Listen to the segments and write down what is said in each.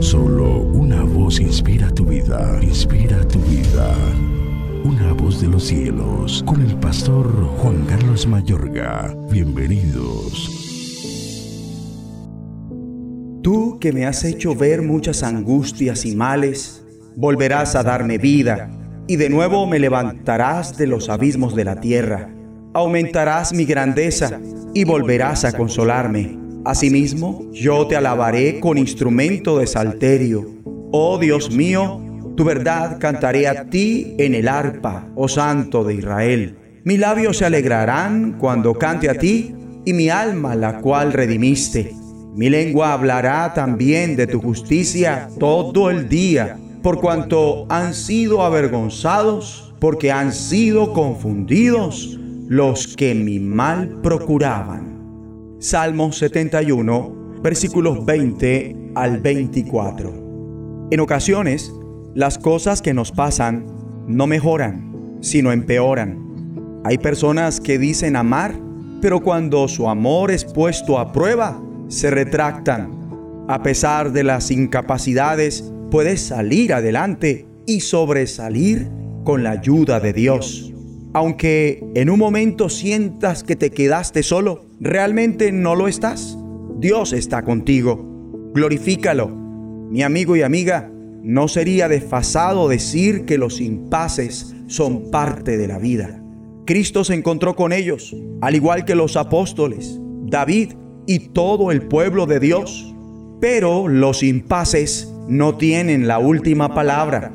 Solo una voz inspira tu vida, inspira tu vida. Una voz de los cielos, con el pastor Juan Carlos Mayorga. Bienvenidos. Tú que me has hecho ver muchas angustias y males, volverás a darme vida, y de nuevo me levantarás de los abismos de la tierra. Aumentarás mi grandeza y volverás a consolarme. Asimismo, yo te alabaré con instrumento de salterio. Oh Dios mío, tu verdad cantaré a ti en el arpa, oh Santo de Israel. Mis labios se alegrarán cuando cante a ti, y mi alma la cual redimiste. Mi lengua hablará también de tu justicia todo el día, por cuanto han sido avergonzados, porque han sido confundidos los que mi mal procuraban. Salmo 71, versículos 20 al 24. En ocasiones, las cosas que nos pasan no mejoran, sino empeoran. Hay personas que dicen amar, pero cuando su amor es puesto a prueba, se retractan. A pesar de las incapacidades, puedes salir adelante y sobresalir con la ayuda de Dios. Aunque en un momento sientas que te quedaste solo, realmente no lo estás. Dios está contigo. Glorifícalo. Mi amigo y amiga, no sería desfasado decir que los impases son parte de la vida. Cristo se encontró con ellos, al igual que los apóstoles, David y todo el pueblo de Dios. Pero los impases no tienen la última palabra.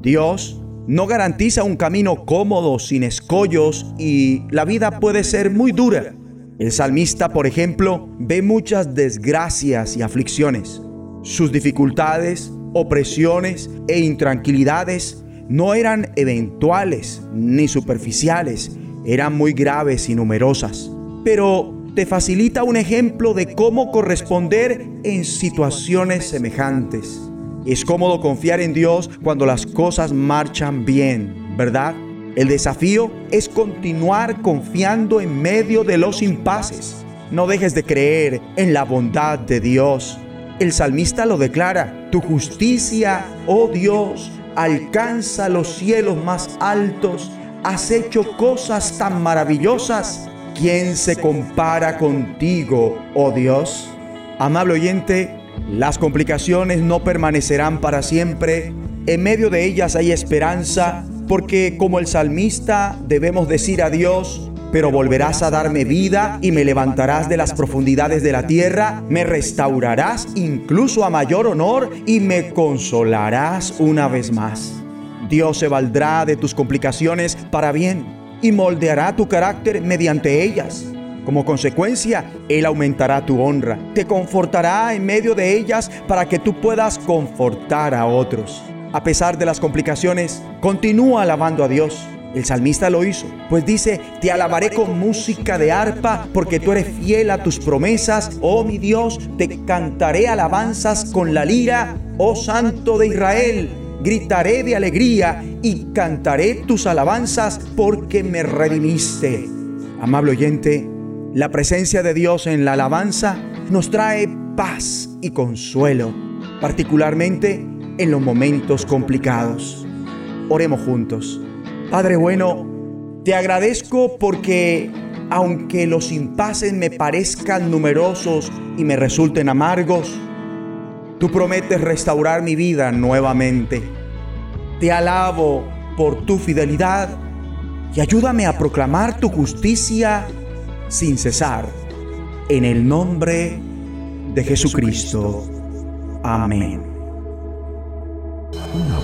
Dios no garantiza un camino cómodo sin escollos y la vida puede ser muy dura. El salmista, por ejemplo, ve muchas desgracias y aflicciones. Sus dificultades, opresiones e intranquilidades no eran eventuales ni superficiales, eran muy graves y numerosas. Pero te facilita un ejemplo de cómo corresponder en situaciones semejantes. Es cómodo confiar en Dios cuando las cosas marchan bien, ¿verdad? El desafío es continuar confiando en medio de los impases. No dejes de creer en la bondad de Dios. El salmista lo declara, tu justicia, oh Dios, alcanza los cielos más altos. Has hecho cosas tan maravillosas. ¿Quién se compara contigo, oh Dios? Amable oyente, las complicaciones no permanecerán para siempre. En medio de ellas hay esperanza porque como el salmista debemos decir a Dios, pero volverás a darme vida y me levantarás de las profundidades de la tierra, me restaurarás incluso a mayor honor y me consolarás una vez más. Dios se valdrá de tus complicaciones para bien y moldeará tu carácter mediante ellas. Como consecuencia, Él aumentará tu honra, te confortará en medio de ellas para que tú puedas confortar a otros. A pesar de las complicaciones, continúa alabando a Dios. El salmista lo hizo, pues dice, te alabaré con música de arpa, porque tú eres fiel a tus promesas, oh mi Dios, te cantaré alabanzas con la lira, oh Santo de Israel, gritaré de alegría y cantaré tus alabanzas porque me redimiste. Amable oyente, la presencia de Dios en la alabanza nos trae paz y consuelo, particularmente en los momentos complicados. Oremos juntos. Padre bueno, te agradezco porque aunque los impases me parezcan numerosos y me resulten amargos, tú prometes restaurar mi vida nuevamente. Te alabo por tu fidelidad y ayúdame a proclamar tu justicia sin cesar. En el nombre de Jesucristo. Amén.